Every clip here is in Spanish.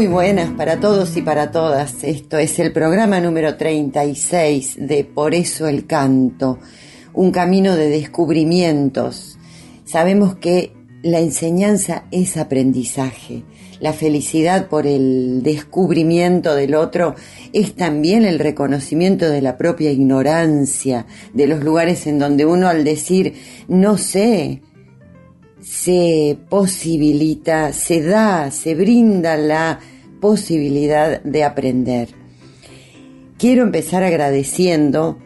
Muy buenas para todos y para todas. Esto es el programa número 36 de Por eso el canto, un camino de descubrimientos. Sabemos que la enseñanza es aprendizaje. La felicidad por el descubrimiento del otro es también el reconocimiento de la propia ignorancia, de los lugares en donde uno al decir no sé, se posibilita, se da, se brinda la posibilidad de aprender. Quiero empezar agradeciendo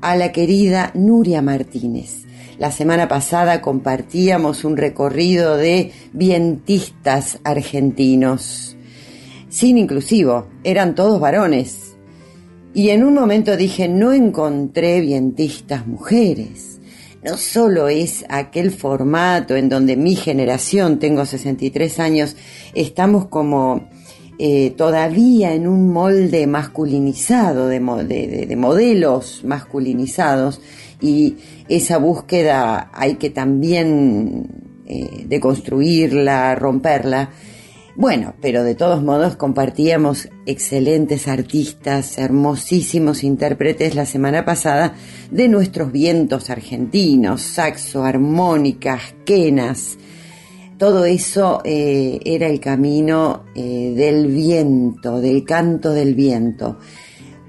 a la querida Nuria Martínez. La semana pasada compartíamos un recorrido de vientistas argentinos, sin inclusivo, eran todos varones. Y en un momento dije, no encontré vientistas mujeres no solo es aquel formato en donde mi generación, tengo 63 años, estamos como eh, todavía en un molde masculinizado, de, modelos masculinizados, y esa búsqueda hay que también eh, deconstruirla, romperla. Bueno, pero de todos modos compartíamos excelentes artistas, hermosísimos intérpretes la semana pasada de nuestros vientos argentinos, saxo, armónicas, quenas. Todo eso eh, era el camino eh, del viento, del canto del viento.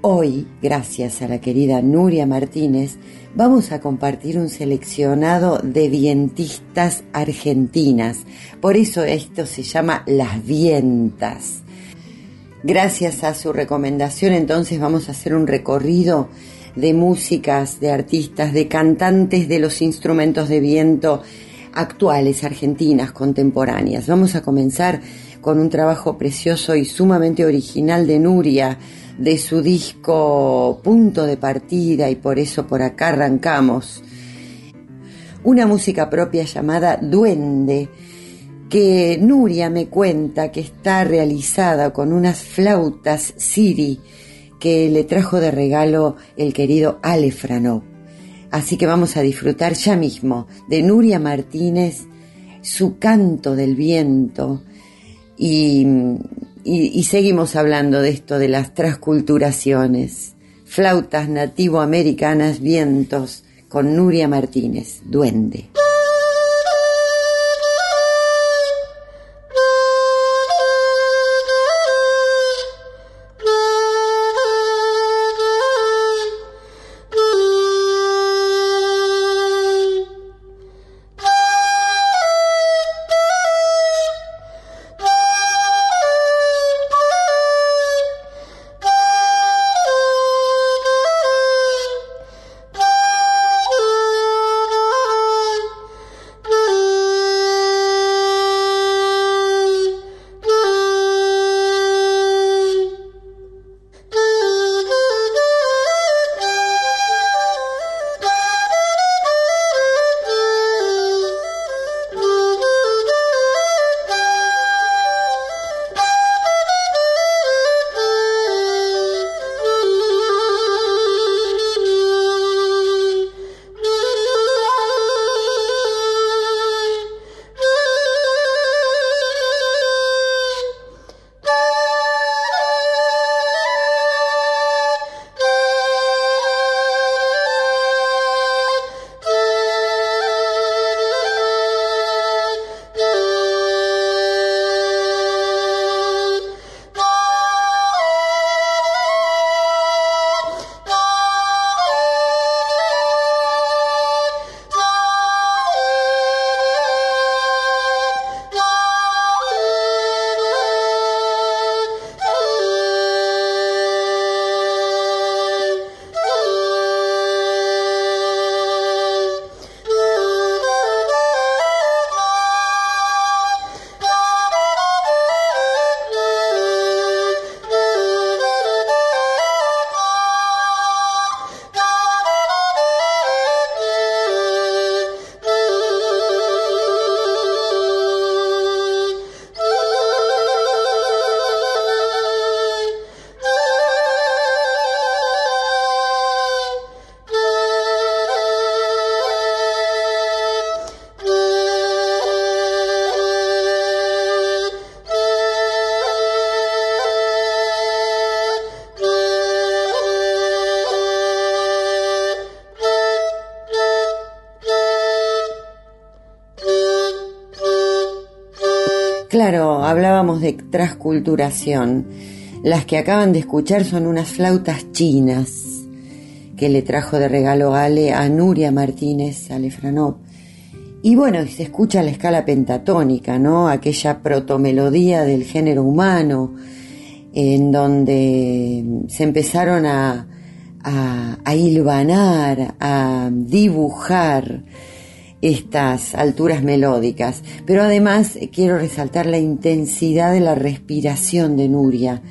Hoy, gracias a la querida Nuria Martínez, vamos a compartir un seleccionado de vientistas argentinas. Por eso esto se llama Las Vientas. Gracias a su recomendación entonces vamos a hacer un recorrido de músicas, de artistas, de cantantes de los instrumentos de viento actuales, argentinas, contemporáneas. Vamos a comenzar con un trabajo precioso y sumamente original de Nuria, de su disco Punto de Partida y por eso por acá arrancamos. Una música propia llamada Duende, que Nuria me cuenta que está realizada con unas flautas Siri que le trajo de regalo el querido Ale Franov. Así que vamos a disfrutar ya mismo de Nuria Martínez, su canto del viento y seguimos hablando de esto de las transculturaciones. Flautas nativoamericanas, vientos, con Nuria Martínez, Duende. Claro, hablábamos de transculturación. Las que acaban de escuchar son unas flautas chinas que le trajo de regalo Ale a Nuria Martínez Alefranov. Y bueno, se escucha la escala pentatónica, ¿no? Aquella protomelodía del género humano, en donde se empezaron a, a, a hilvanar, a dibujar estas alturas melódicas. Pero además quiero resaltar la intensidad de la respiración de Nuria.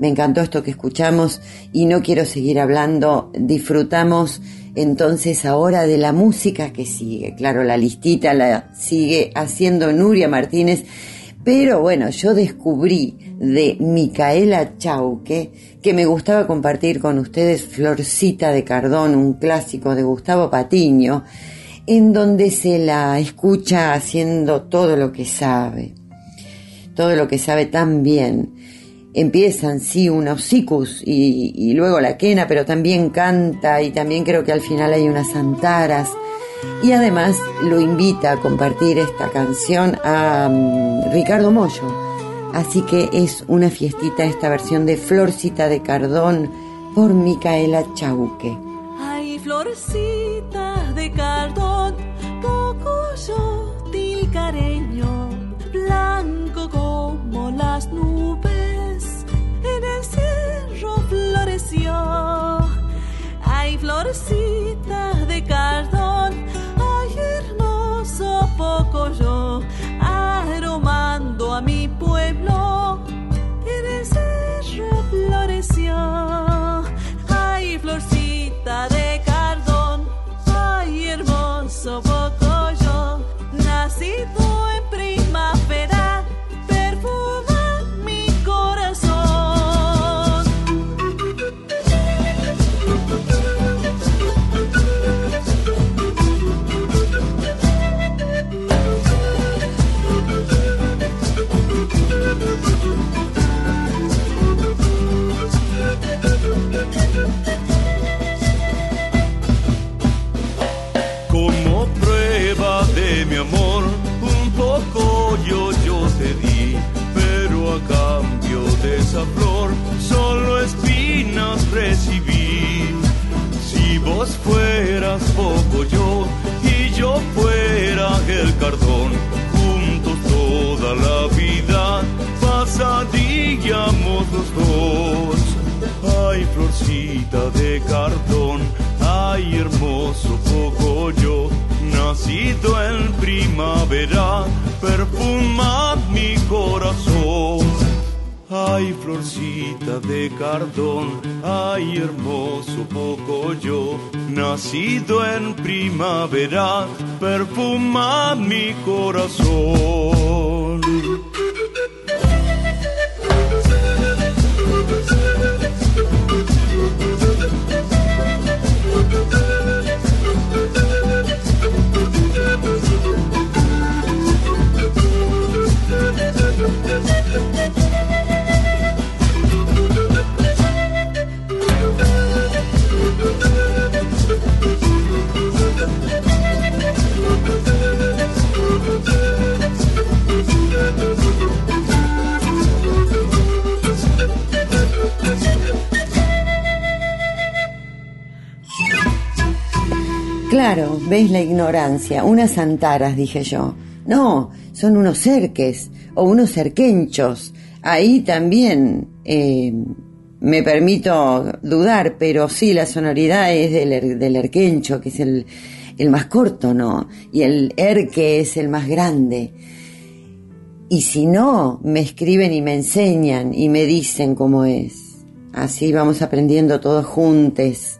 Me encantó esto que escuchamos y no quiero seguir hablando. Disfrutamos entonces ahora de la música que sigue. Claro, la listita la sigue haciendo Nuria Martínez, pero bueno, yo descubrí de Micaela Chauque que me gustaba compartir con ustedes Florcita de Cardón, un clásico de Gustavo Patiño, en donde se la escucha haciendo todo lo que sabe, todo lo que sabe tan bien empiezan, sí, unos sicus y, luego la quena, pero también canta y también creo que al final hay unas antaras. Y además lo invita a compartir esta canción a mm, Ricardo Mollo. Así que es una fiestita esta versión de Florcita de Cardón por Micaela Chauque. Ay, Florcita de Cardón, flor, solo espinas recibí. Si vos fueras poco yo y yo fuera el cardón, juntos toda la vida pasaríamos los dos. Ay, florcita de cartón, ay, hermoso poco yo, nacido en primavera, perfuma mi corazón. Ay, florcita de cardón, ay, hermoso poco yo, nacido en primavera, perfuma mi corazón. Veis la ignorancia, unas antaras, dije yo. No, son unos cerques o unos cerquenchos. Ahí también eh, me permito dudar, pero sí, la sonoridad es del, del erquencho, que es el, el más corto, ¿no? Y el erque es el más grande. Y si no, me escriben y me enseñan y me dicen cómo es. Así vamos aprendiendo todos juntos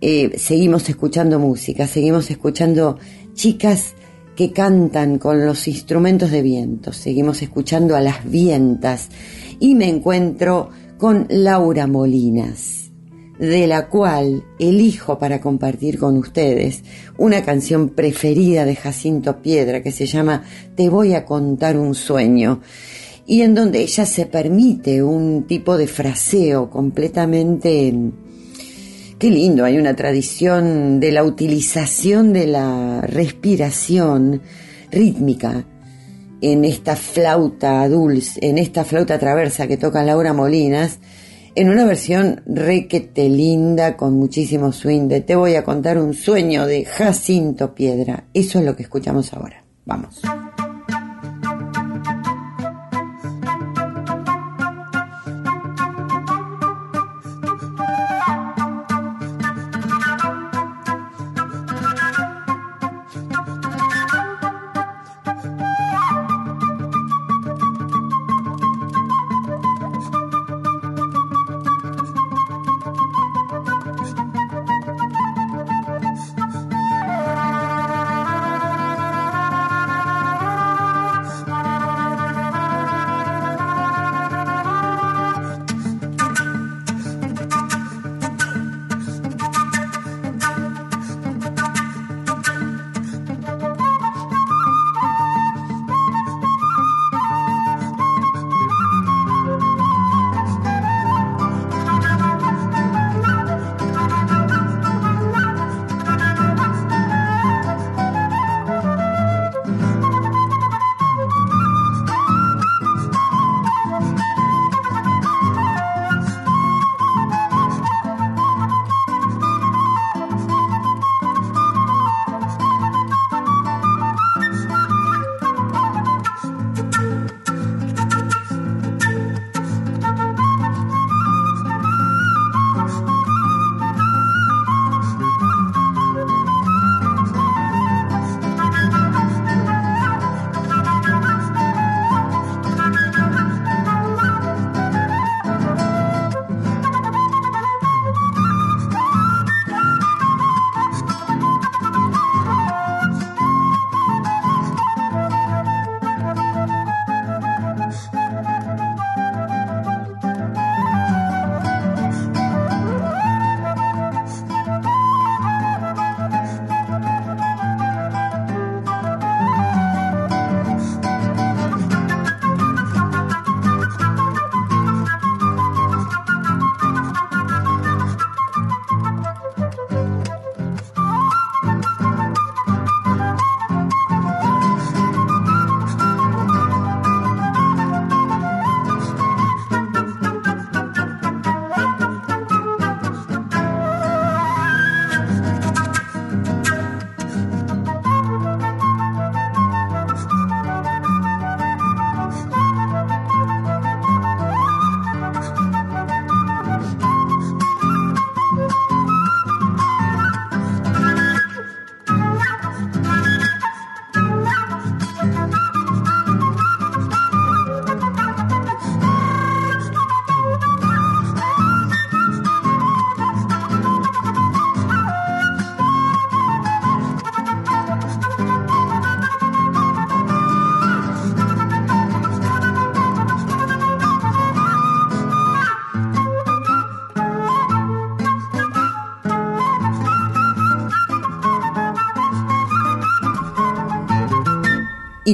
eh, seguimos escuchando música, seguimos escuchando chicas que cantan con los instrumentos de viento, seguimos escuchando a las vientas. Y me encuentro con Laura Molinas, de la cual elijo para compartir con ustedes una canción preferida de Jacinto Piedra que se llama Te voy a contar un sueño. Y en donde ella se permite un tipo de fraseo completamente Qué lindo, hay una tradición de la utilización de la respiración rítmica en esta flauta dulce, en esta flauta traversa que toca Laura Molinas, en una versión requete linda con muchísimo swing de Te voy a contar un sueño de Jacinto Piedra. Eso es lo que escuchamos ahora. Vamos.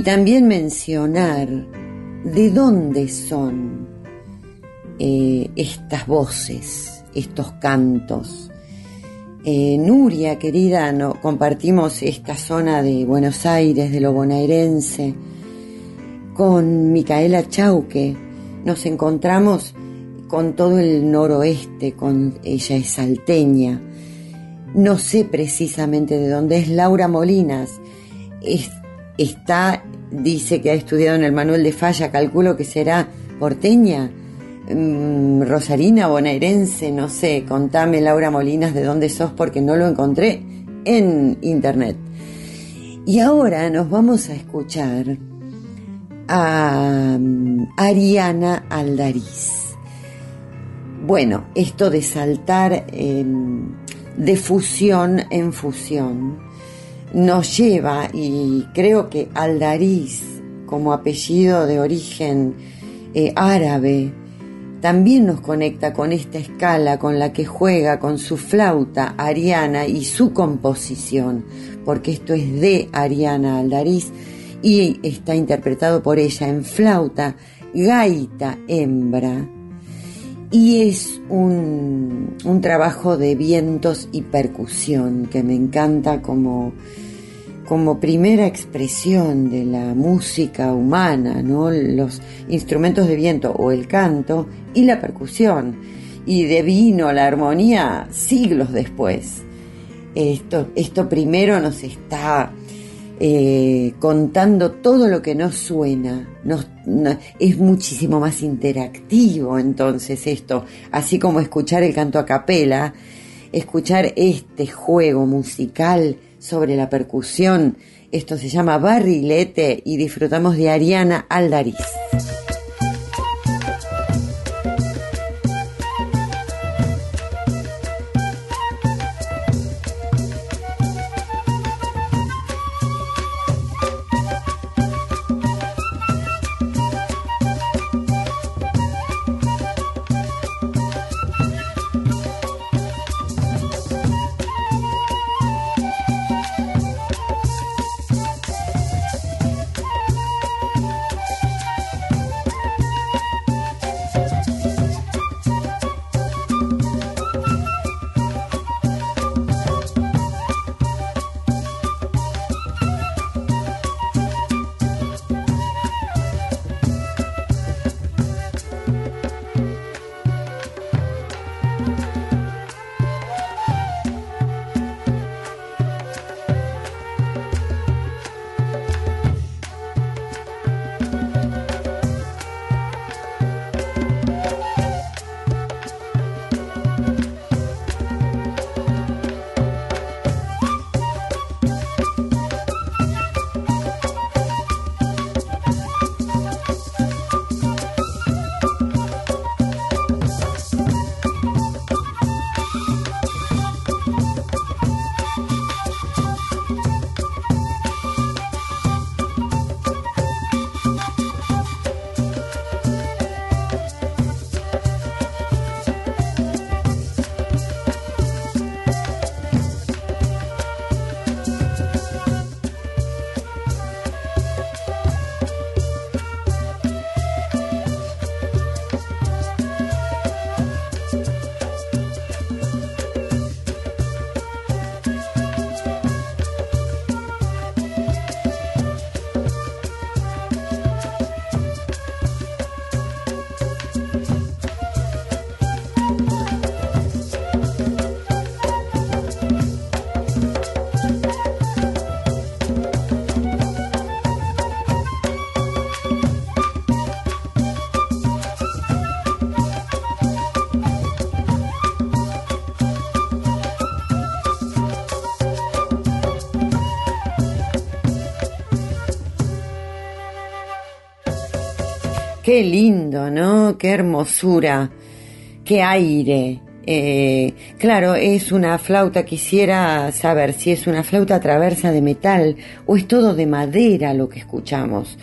También mencionar de dónde son eh, estas voces, estos cantos. Eh, Nuria, querida, no, compartimos esta zona de Buenos Aires, de lo bonaerense, con Micaela Chauque. Nos encontramos con todo el noroeste, con ella es salteña. No sé precisamente de dónde es Laura Molinas. Es, está, dice que ha estudiado en el Manuel de Falla, calculo que será porteña, mm, rosarina, bonaerense, no sé, contame Laura Molinas de dónde sos porque no lo encontré en internet. Y ahora nos vamos a escuchar a mm, Ariana Aldariz. Bueno, esto de saltar de fusión en fusión nos lleva, y creo que Aldariz, como apellido de origen eh, árabe, también nos conecta con esta escala con la que juega con su flauta Ariana y su composición, porque esto es de Ariana Aldariz y está interpretado por ella en flauta, gaita, hembra, y es un, un, trabajo de vientos y percusión que me encanta como, como primera expresión de la música humana, ¿no? los instrumentos de viento o el canto y la percusión. Y devino la armonía siglos después. Esto, esto primero nos está eh, contando todo lo que nos suena. es muchísimo más interactivo entonces esto, así como escuchar el canto a capela, escuchar este juego musical sobre la percusión. Esto se llama barrilete y disfrutamos de Ariana Aldariz. Qué lindo, ¿no? Qué hermosura, qué aire. Eh, claro, es una flauta, quisiera saber si es una flauta traversa de metal o es todo de madera lo que escuchamos.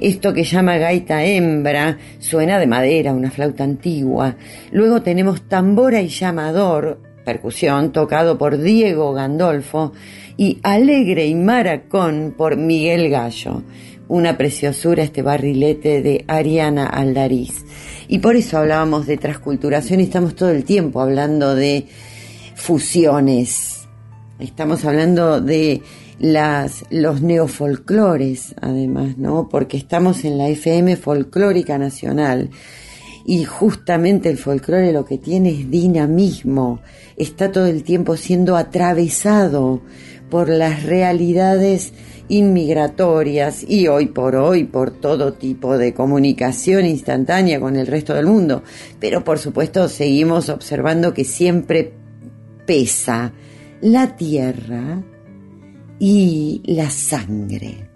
Esto que llama gaita hembra suena de madera, una flauta antigua. Luego tenemos tambora y llamador, percusión, tocado por Diego Gandolfo, y alegre y maracón por Miguel Gallo una preciosura este barrilete de Ariana Aldariz. Y por eso hablábamos de transculturación y estamos todo el tiempo hablando de fusiones. Estamos hablando de las, los neofolclores, además, ¿no? Porque estamos en la FM Folclórica Nacional. Y justamente el folclore lo que tiene es dinamismo, está todo el tiempo siendo atravesado por las realidades inmigratorias y hoy por hoy por todo tipo de comunicación instantánea con el resto del mundo. Pero por supuesto seguimos observando que siempre pesa la tierra y la sangre.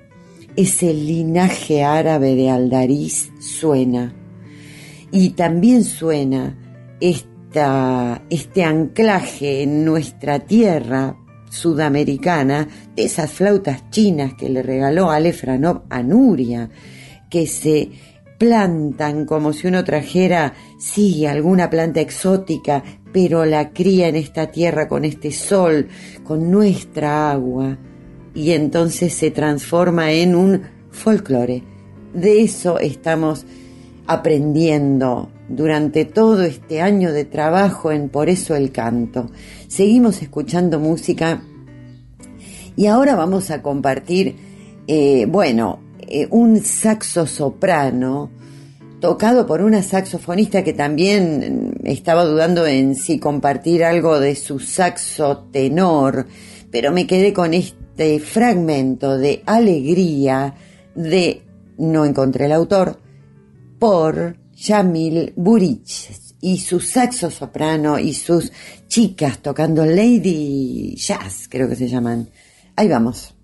Ese linaje árabe de Aldariz suena. Y también suena esta, este anclaje en nuestra tierra sudamericana de esas flautas chinas que le regaló Alefranov a Nuria, que se plantan como si uno trajera, sí, alguna planta exótica, pero la cría en esta tierra con este sol, con nuestra agua, y entonces se transforma en un folclore. De eso estamos aprendiendo durante todo este año de trabajo en Por eso el canto. Seguimos escuchando música Y ahora vamos a compartir, eh, bueno, eh, un saxo soprano tocado por una saxofonista que también estaba dudando en si compartir algo de su saxo tenor, pero me quedé con este fragmento de alegría de, no encontré el autor, por Jamil Burich y su saxo soprano y sus chicas tocando Lady Jazz, creo que se llaman. Ahí vamos.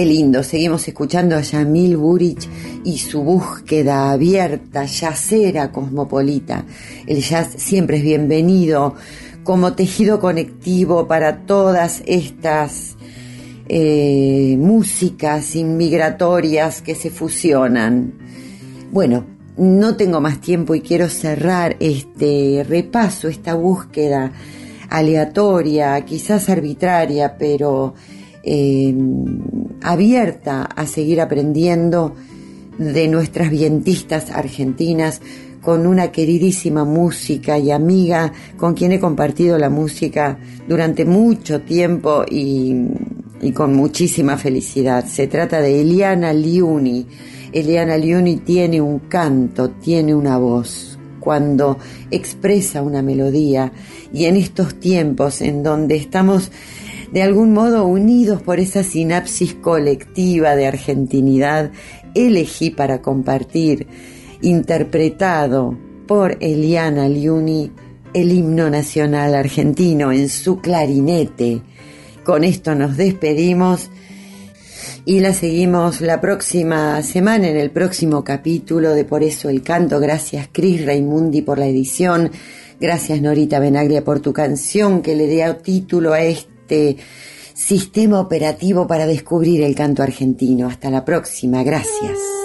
Qué lindo, seguimos escuchando a Yamil Burich y su búsqueda abierta, yacera, cosmopolita. El jazz siempre es bienvenido como tejido conectivo para todas estas eh, músicas inmigratorias que se fusionan. Bueno, no tengo más tiempo y quiero cerrar este repaso, esta búsqueda aleatoria, quizás arbitraria, pero eh, abierta a seguir aprendiendo de nuestras vientistas argentinas con una queridísima música y amiga con quien he compartido la música durante mucho tiempo y, y con muchísima felicidad. Se trata de Eliana Liuni. Eliana Liuni tiene un canto, tiene una voz cuando expresa una melodía y en estos tiempos en donde estamos de algún modo unidos por esa sinapsis colectiva de argentinidad, elegí para compartir, interpretado por Eliana Liuni, el himno nacional argentino en su clarinete. Con esto nos despedimos y la seguimos la próxima semana en el próximo capítulo de Por eso el canto. Gracias Cris Raimundi por la edición. Gracias Norita Benaglia por tu canción que le dio título a este sistema operativo para descubrir el canto argentino. Hasta la próxima. Gracias.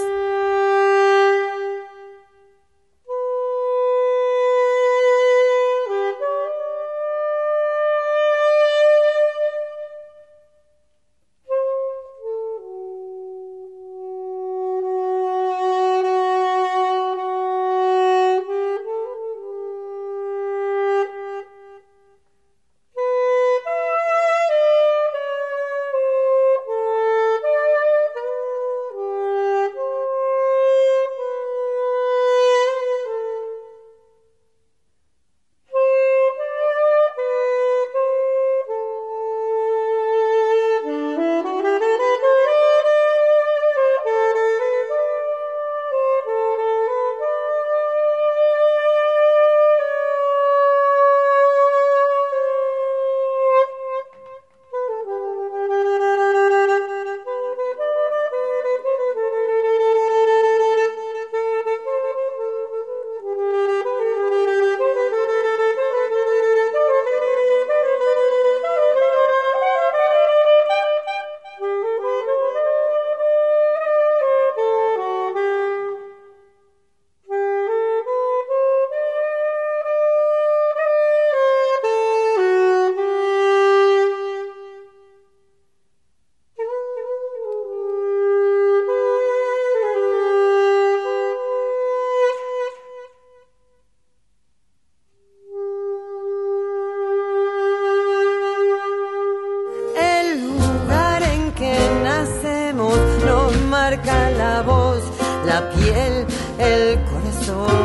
marca la voz, la piel, el corazón.